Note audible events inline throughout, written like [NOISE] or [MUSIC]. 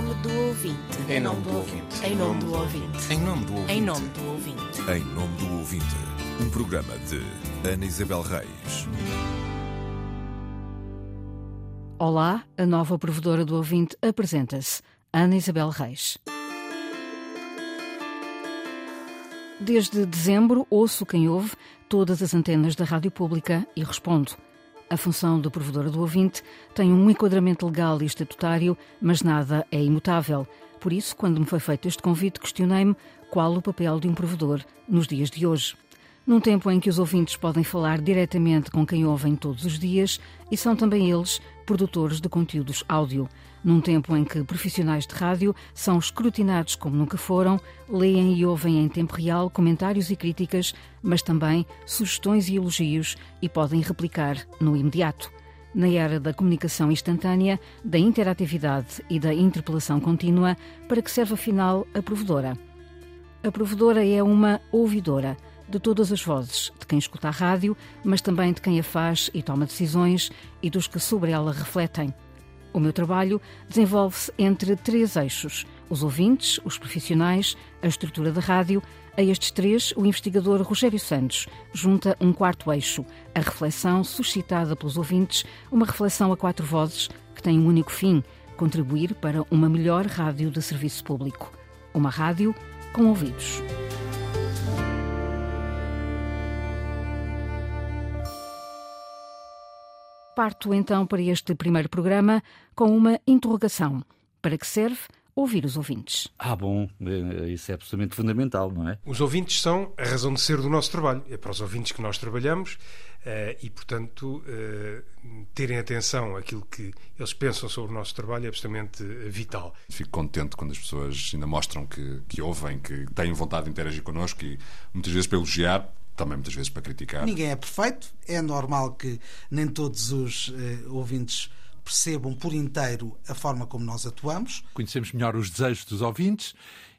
nome do ouvinte. Em nome do ouvinte. Em nome do ouvinte. Em nome do ouvinte. Em nome do ouvinte. Em nome do ouvinte, um programa de Ana Isabel Reis. Olá, a nova provedora do ouvinte apresenta-se, Ana Isabel Reis. Desde dezembro ouço quem ouve todas as antenas da Rádio Pública e respondo. A função de provedora do ouvinte tem um enquadramento legal e estatutário, mas nada é imutável. Por isso, quando me foi feito este convite, questionei-me qual o papel de um provedor nos dias de hoje. Num tempo em que os ouvintes podem falar diretamente com quem ouvem todos os dias e são também eles produtores de conteúdos áudio. Num tempo em que profissionais de rádio são escrutinados como nunca foram, leem e ouvem em tempo real comentários e críticas, mas também sugestões e elogios e podem replicar no imediato. Na era da comunicação instantânea, da interatividade e da interpelação contínua, para que serve afinal a provedora? A provedora é uma ouvidora de todas as vozes, de quem escuta a rádio, mas também de quem a faz e toma decisões e dos que sobre ela refletem. O meu trabalho desenvolve-se entre três eixos: os ouvintes, os profissionais, a estrutura da rádio. A estes três, o investigador Rogério Santos junta um quarto eixo, a reflexão suscitada pelos ouvintes, uma reflexão a quatro vozes que tem um único fim: contribuir para uma melhor rádio de serviço público. Uma rádio com ouvidos. Parto então para este primeiro programa com uma interrogação. Para que serve ouvir os ouvintes? Ah, bom, eh, isso é absolutamente fundamental, não é? Os ouvintes são a razão de ser do nosso trabalho. É para os ouvintes que nós trabalhamos eh, e, portanto, eh, terem atenção àquilo que eles pensam sobre o nosso trabalho é absolutamente vital. Fico contente quando as pessoas ainda mostram que, que ouvem, que têm vontade de interagir connosco e muitas vezes para elogiar, também muitas vezes para criticar. Ninguém é perfeito, é normal que nem todos os uh, ouvintes percebam por inteiro a forma como nós atuamos. Conhecemos melhor os desejos dos ouvintes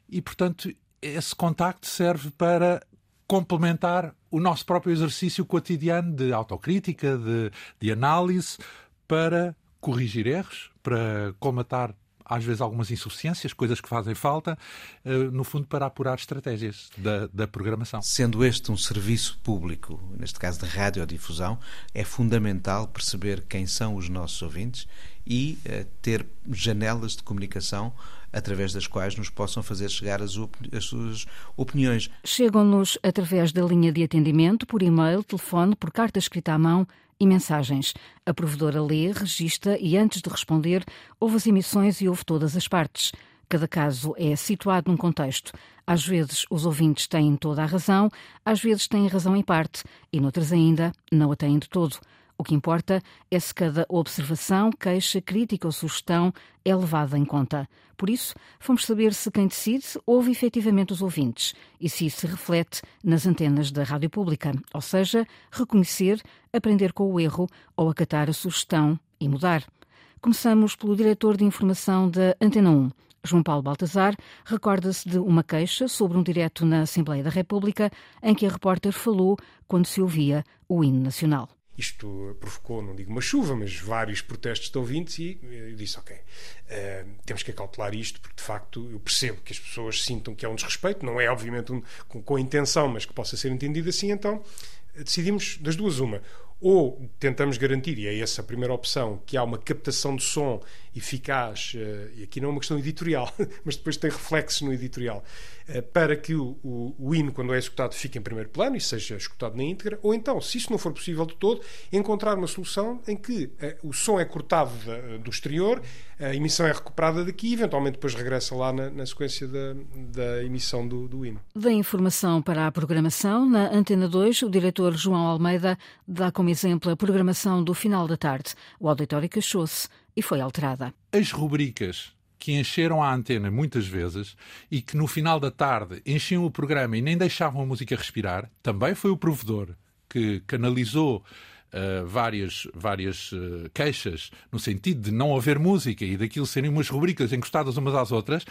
e, portanto, esse contacto serve para complementar o nosso próprio exercício cotidiano de autocrítica, de, de análise, para corrigir erros, para colmatar às vezes algumas insuficiências, coisas que fazem falta, eh, no fundo para apurar estratégias da, da programação. Sendo este um serviço público, neste caso de radiodifusão, é fundamental perceber quem são os nossos ouvintes e uh, ter janelas de comunicação através das quais nos possam fazer chegar as, opini as suas opiniões. Chegam-nos através da linha de atendimento, por e-mail, telefone, por carta escrita à mão e mensagens. A provedora lê, registra e, antes de responder, ouve as emissões e ouve todas as partes. Cada caso é situado num contexto. Às vezes os ouvintes têm toda a razão, às vezes têm razão em parte e, noutras ainda, não a têm de todo. O que importa é se cada observação, queixa, crítica ou sugestão é levada em conta. Por isso, fomos saber se quem decide ouve efetivamente os ouvintes e se isso se reflete nas antenas da rádio pública, ou seja, reconhecer, aprender com o erro ou acatar a sugestão e mudar. Começamos pelo diretor de informação da Antena 1. João Paulo Baltazar recorda-se de uma queixa sobre um direto na Assembleia da República em que a repórter falou quando se ouvia o hino nacional. Isto provocou, não digo uma chuva, mas vários protestos de ouvintes e eu disse, ok, uh, temos que acautelar isto, porque de facto eu percebo que as pessoas sintam que é um desrespeito, não é obviamente um, com, com a intenção, mas que possa ser entendido assim, então decidimos das duas uma. Ou tentamos garantir, e é essa a primeira opção, que há uma captação de som eficaz, eh, e aqui não é uma questão editorial, [LAUGHS] mas depois tem reflexos no editorial, eh, para que o, o, o, hino, quando é executado, fique em primeiro plano e seja escutado na íntegra, ou então, se isso não for possível de todo, encontrar uma solução em que eh, o som é cortado do exterior, a emissão é recuperada daqui e eventualmente depois regressa lá na, na sequência da, da emissão do, do hino. Da informação para a programação, na Antena 2, o diretor João Almeida dá como exemplo a programação do final da tarde. O auditório queixou-se e foi alterada. As rubricas que encheram a antena muitas vezes e que no final da tarde enchiam o programa e nem deixavam a música respirar, também foi o provedor que canalizou Uh, várias, várias uh, queixas no sentido de não haver música e daquilo serem umas rubricas encostadas umas às outras,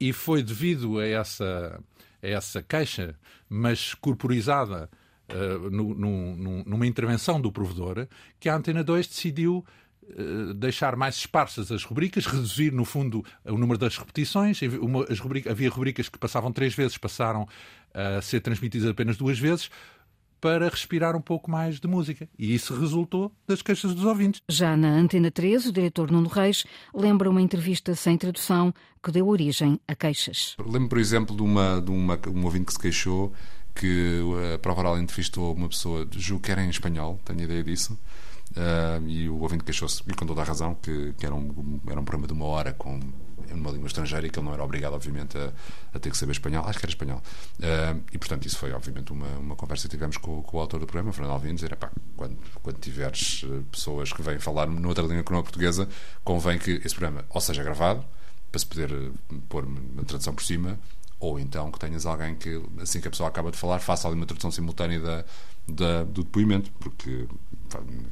e foi devido a essa, a essa queixa, mas corporizada uh, no, no, numa intervenção do provedor, que a Antena 2 decidiu deixar mais esparsas as rubricas, reduzir, no fundo, o número das repetições. As rubrica, havia rubricas que passavam três vezes, passaram a ser transmitidas apenas duas vezes para respirar um pouco mais de música. E isso resultou das queixas dos ouvintes. Já na Antena 3, o diretor Nuno Reis lembra uma entrevista sem tradução que deu origem a queixas. Lembro, por exemplo, de, uma, de uma, um ouvinte que se queixou que a Prova Oral entrevistou uma pessoa, julgo que era em espanhol, tenho ideia disso, uh, e o ouvinte queixou-se, e com toda a razão, que, que era, um, era um programa de uma hora com uma língua estrangeira e que ele não era obrigado, obviamente, a, a ter que saber espanhol. Acho que era espanhol. Uh, e, portanto, isso foi, obviamente, uma, uma conversa que tivemos com, com o autor do programa, Fernando Alvim, dizer, pá, quando, quando tiveres eh, pessoas que vêm falar noutra língua que não a portuguesa, convém que esse programa ou seja gravado, para se poder pôr uma tradução por cima, ou então que tenhas alguém que, assim que a pessoa acaba de falar, faça ali uma tradução simultânea da, da, do depoimento, porque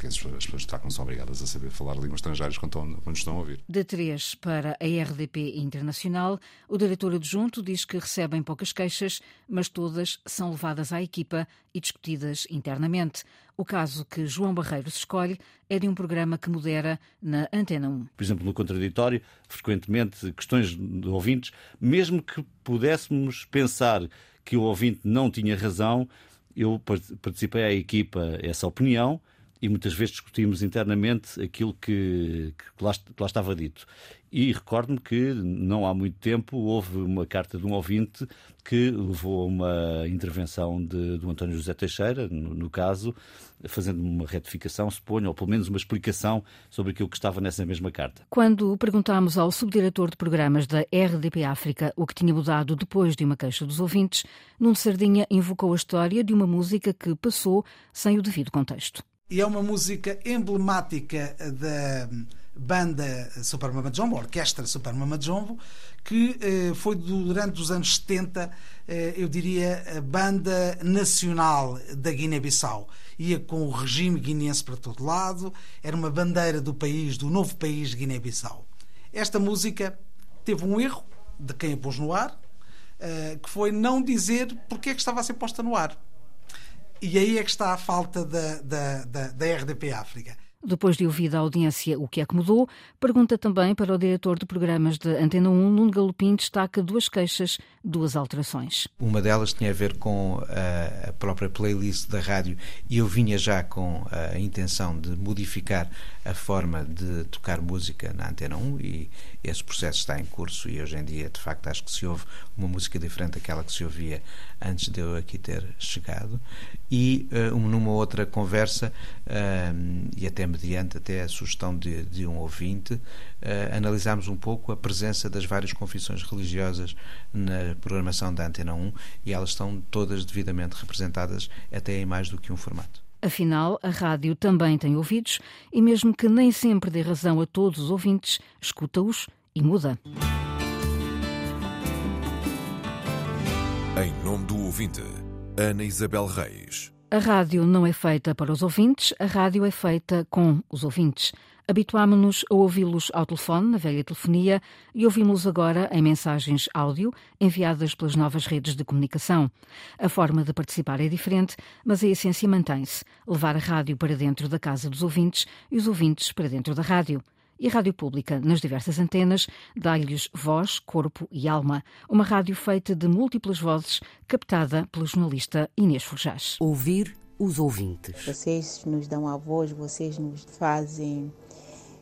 as pessoas não são obrigadas a saber falar línguas estrangeiras quando estão, quando estão a ouvir. De 3 para a RDP Internacional, o diretor adjunto diz que recebem poucas queixas, mas todas são levadas à equipa e discutidas internamente. O caso que João Barreiros escolhe é de um programa que modera na Antena 1. Por exemplo, no contraditório, frequentemente questões de ouvintes, mesmo que pudéssemos pensar que o ouvinte não tinha razão, eu participei à equipa essa opinião e muitas vezes discutimos internamente aquilo que, que, lá, que lá estava dito. E recordo-me que não há muito tempo houve uma carta de um ouvinte que levou a uma intervenção de, do António José Teixeira, no, no caso, fazendo uma retificação, suponho, ou pelo menos uma explicação sobre aquilo que estava nessa mesma carta. Quando perguntámos ao subdiretor de programas da RDP África o que tinha mudado depois de uma queixa dos ouvintes, Nuno Sardinha invocou a história de uma música que passou sem o devido contexto. E é uma música emblemática da banda Super Mama Jumbo, orquestra Super Mama Jumbo, que eh, foi durante os anos 70, eh, eu diria, a banda nacional da Guiné-Bissau. Ia com o regime guineense para todo lado, era uma bandeira do país, do novo país Guiné-Bissau. Esta música teve um erro de quem a pôs no ar, eh, que foi não dizer porque é que estava a ser posta no ar. E aí é que está a falta da, da, da, da RDP África. Depois de ouvir a audiência o que é que mudou, pergunta também para o diretor de programas de Antena 1, Nuno Galopim, destaca duas queixas, duas alterações. Uma delas tinha a ver com a própria playlist da rádio e eu vinha já com a intenção de modificar a forma de tocar música na Antena 1 e esse processo está em curso e hoje em dia, de facto, acho que se ouve uma música diferente daquela que se ouvia antes de eu aqui ter chegado. E uh, numa outra conversa, e até mediante até a sugestão de, de um ouvinte, uh, analisámos um pouco a presença das várias confissões religiosas na programação da Antena 1 e elas estão todas devidamente representadas até em mais do que um formato. Afinal, a rádio também tem ouvidos e, mesmo que nem sempre dê razão a todos os ouvintes, escuta-os e muda. Em nome do ouvinte, Ana Isabel Reis. A rádio não é feita para os ouvintes, a rádio é feita com os ouvintes. Habituámonos a ouvi-los ao telefone, na velha telefonia, e ouvimos-los agora em mensagens áudio enviadas pelas novas redes de comunicação. A forma de participar é diferente, mas a essência mantém-se: levar a rádio para dentro da casa dos ouvintes e os ouvintes para dentro da rádio e a Rádio Pública, nas diversas antenas, dá-lhes voz, corpo e alma. Uma rádio feita de múltiplas vozes, captada pelo jornalista Inês Forjás. Ouvir os ouvintes. Vocês nos dão a voz, vocês nos fazem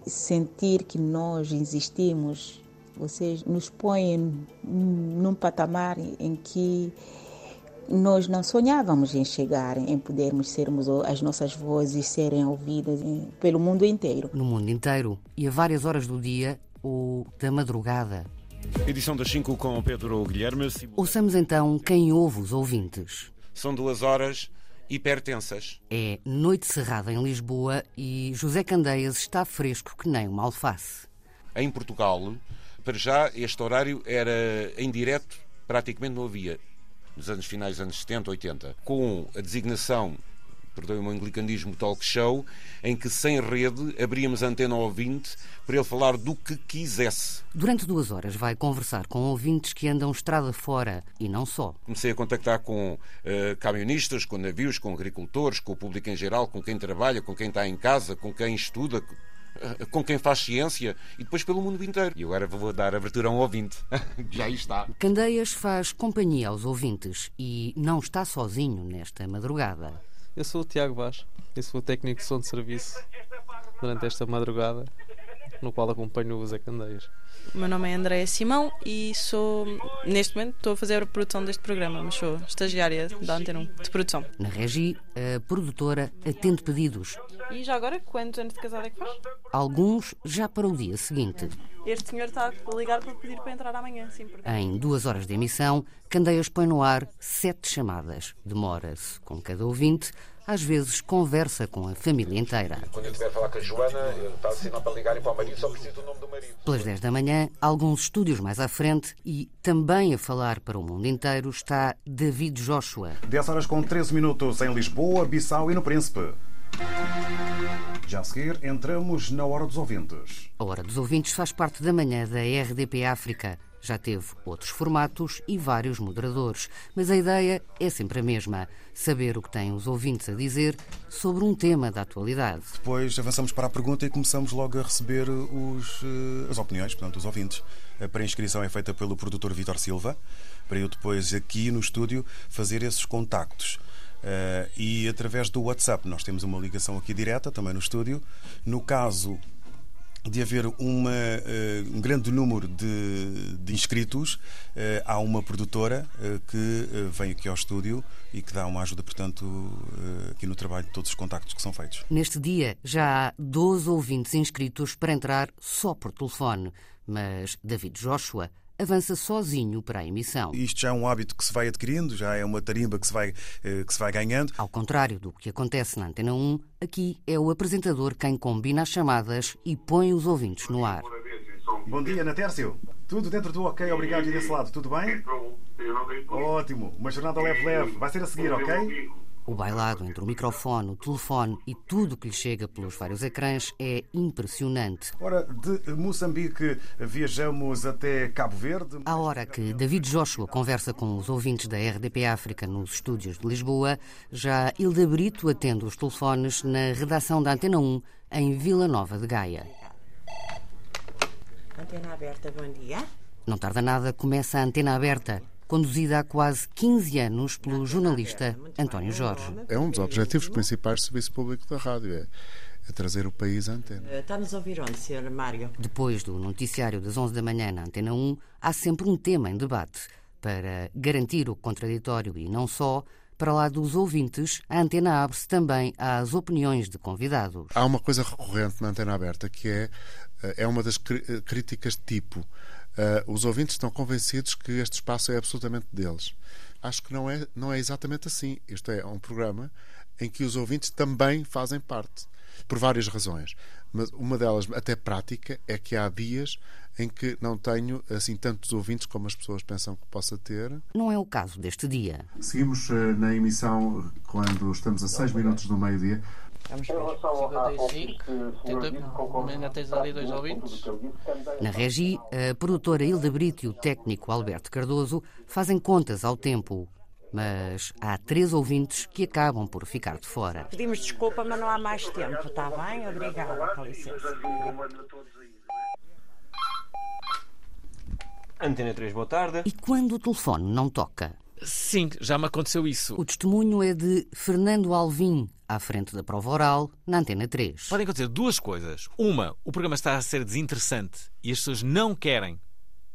sentir que nós existimos. Vocês nos põem num patamar em que nós não sonhávamos em chegar, em podermos sermos as nossas vozes serem ouvidas pelo mundo inteiro. No mundo inteiro e a várias horas do dia ou da madrugada. Edição das 5 com Pedro Guilherme. Ouçamos então quem ouve os ouvintes. São duas horas hipertensas. É noite cerrada em Lisboa e José Candeias está fresco que nem uma alface. Em Portugal, para já, este horário era em direto, praticamente não havia nos anos finais dos anos 70, 80, com a designação perdoe-me o anglicanismo talk show, em que sem rede abríamos a antena ao ouvinte para ele falar do que quisesse. Durante duas horas vai conversar com ouvintes que andam estrada fora e não só. Comecei a contactar com uh, camionistas, com navios, com agricultores, com o público em geral, com quem trabalha, com quem está em casa, com quem estuda, com quem faz ciência e depois pelo mundo inteiro. E agora vou dar abertura a um ouvinte. [LAUGHS] Já aí está. Candeias faz companhia aos ouvintes e não está sozinho nesta madrugada. Eu sou o Tiago Vaz, eu sou o técnico de som de serviço durante esta madrugada, no qual acompanho o Zé Candeias. O meu nome é Andréa Simão e sou, neste momento, estou a fazer a produção deste programa, mas sou estagiária da Antena 1 de produção. Na Regi, a produtora atende pedidos. E já agora, quantos anos de casada é que faz? Alguns já para o dia seguinte. Este senhor está a ligar para pedir para entrar amanhã, sim. Porque... Em duas horas de emissão, Candeias põe no ar sete chamadas. Demora-se com cada ouvinte às vezes conversa com a família inteira. Quando eu estiver a falar com a Joana, está a sinal para ligarem para o marido, só preciso do nome do marido. Pelas 10 da manhã, alguns estúdios mais à frente e também a falar para o mundo inteiro está David Joshua. 10 horas com 13 minutos em Lisboa, Bissau e no Príncipe. Já a seguir, entramos na Hora dos Ouvintes. A Hora dos Ouvintes faz parte da manhã da RDP África. Já teve outros formatos e vários moderadores, mas a ideia é sempre a mesma: saber o que têm os ouvintes a dizer sobre um tema da atualidade. Depois avançamos para a pergunta e começamos logo a receber os, eh, as opiniões, portanto, os ouvintes. A pré-inscrição é feita pelo produtor Vitor Silva, para eu depois aqui no estúdio fazer esses contactos. Uh, e através do WhatsApp nós temos uma ligação aqui direta, também no estúdio. No caso de haver uma, uh, um grande número de, de inscritos, uh, há uma produtora uh, que vem aqui ao estúdio e que dá uma ajuda, portanto, aqui no trabalho de todos os contactos que são feitos. Neste dia já há 12 ouvintes inscritos para entrar só por telefone, mas David Joshua avança sozinho para a emissão. Isto já é um hábito que se vai adquirindo, já é uma tarimba que se vai, eh, que se vai ganhando. Ao contrário do que acontece na Antena 1, aqui é o apresentador quem combina as chamadas e põe os ouvintes no ar. Bom dia, Natércio. Tudo dentro do ok, obrigado e desse lado, tudo bem? Ótimo, uma jornada leve-leve. Vai ser a seguir, ok? O bailado entre o microfone, o telefone e tudo que lhe chega pelos vários ecrãs é impressionante. Ora, de Moçambique viajamos até Cabo Verde. À hora que David Joshua conversa com os ouvintes da RDP África nos estúdios de Lisboa, já Hilda Brito atende os telefones na redação da Antena 1 em Vila Nova de Gaia. Antena aberta, bom dia. Não tarda nada, começa a Antena Aberta conduzida há quase 15 anos pelo jornalista António Jorge. É um dos objetivos principais do Serviço Público da Rádio, é, é trazer o país à antena. Eh, está-nos a ouvir onde, Sr. Mário? Depois do noticiário das 11 da manhã na Antena 1, há sempre um tema em debate. Para garantir o contraditório e não só, para lá dos ouvintes, a antena abre-se também às opiniões de convidados. Há uma coisa recorrente na antena aberta que é, eh, é uma das críticas de tipo Uh, os ouvintes estão convencidos que este espaço é absolutamente deles. Acho que não é, não é exatamente assim. Isto é um programa em que os ouvintes também fazem parte, por várias razões. Mas uma delas, até prática, é que há dias em que não tenho assim tantos ouvintes como as pessoas pensam que possa ter. Não é o caso deste dia. Seguimos uh, na emissão quando estamos a 6 minutos do meio-dia. Vamos ver. 55. Tenta, ainda tens ali dois ouvintes. Na Regi, a produtora Hilda Brito e o técnico Alberto Cardoso fazem contas ao tempo. Mas há três ouvintes que acabam por ficar de fora. Pedimos desculpa, mas não há mais tempo, está bem? Obrigada, com licença. Antena 3, boa tarde. E quando o telefone não toca? Sim, já me aconteceu isso. O testemunho é de Fernando Alvim, à frente da prova oral, na Antena 3. Podem acontecer duas coisas. Uma, o programa está a ser desinteressante e as pessoas não querem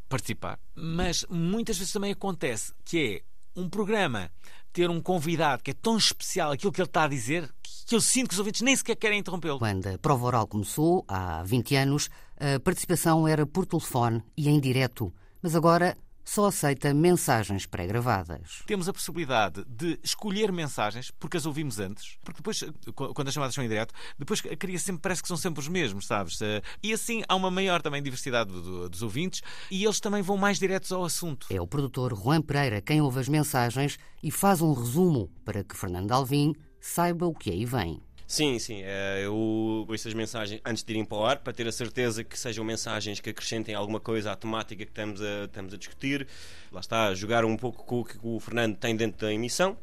participar. Mas muitas vezes também acontece que é um programa ter um convidado que é tão especial aquilo que ele está a dizer que eu sinto que os ouvintes nem sequer querem interrompê-lo. Quando a prova oral começou, há 20 anos, a participação era por telefone e em direto. Mas agora só aceita mensagens pré-gravadas. Temos a possibilidade de escolher mensagens, porque as ouvimos antes, porque depois, quando as chamadas são em direto, depois cria sempre, parece que são sempre os mesmos, sabes? Eh, e assim há uma maior também diversidade dos ouvintes e eles também vão mais diretos ao assunto. É o produtor Juan Pereira quem ouve as mensagens e faz um resumo para que Fernando Alvim saiba o que aí vem. Sim, sim. Eh, eu ouço as mensagens antes de irem para o ar, para ter a certeza que sejam mensagens que acrescentem alguma coisa à temática que estamos a, estamos a discutir. Lá está, jogar um pouco com o que o Fernando tem dentro da emissão.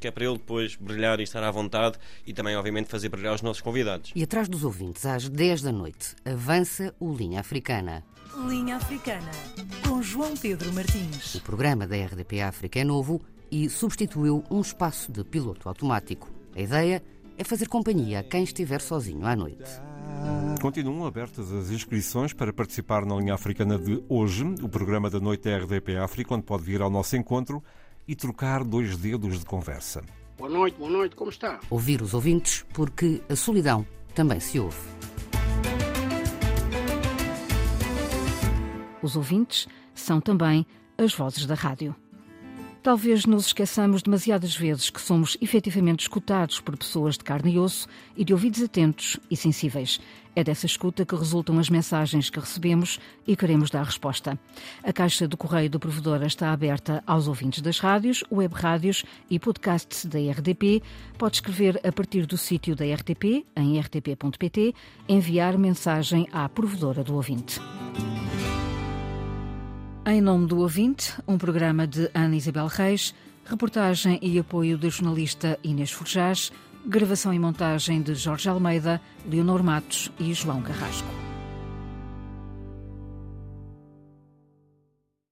que é para ele depois brilhar e estar à vontade e também, obviamente, fazer brilhar os nossos convidados. E atrás dos ouvintes, às 10 da noite, avança o Linha Africana. Linha Africana, com João Pedro Martins. O programa da RDP África é novo e substituiu um espaço de piloto automático. A ideia é fazer companhia a quem estiver sozinho à noite. Continuam abertas as inscrições para participar na linha africana de hoje, o programa da noite da RDP África, onde pode vir ao nosso encontro e trocar dois dedos de conversa. Boa noite, boa noite, como está? Ouvir os ouvintes, porque a solidão também se ouve. Os ouvintes são também as vozes da rádio. Talvez nos esqueçamos demasiadas vezes que somos efetivamente escutados por pessoas de carne e osso e de ouvidos atentos e sensíveis. É dessa escuta que resultam as mensagens que recebemos e queremos dar resposta. A caixa do correio do provedor está aberta aos ouvintes das rádios, web rádios e podcasts da RDP. Pode escrever a partir do sítio da RTP, em rtp.pt, enviar mensagem à provedora do ouvinte. Em nome do ouvinte, um programa de Ana Isabel Reis, reportagem e apoio da jornalista Inês Forjás, gravação e montagem de Jorge Almeida, Leonor Matos e João Carrasco.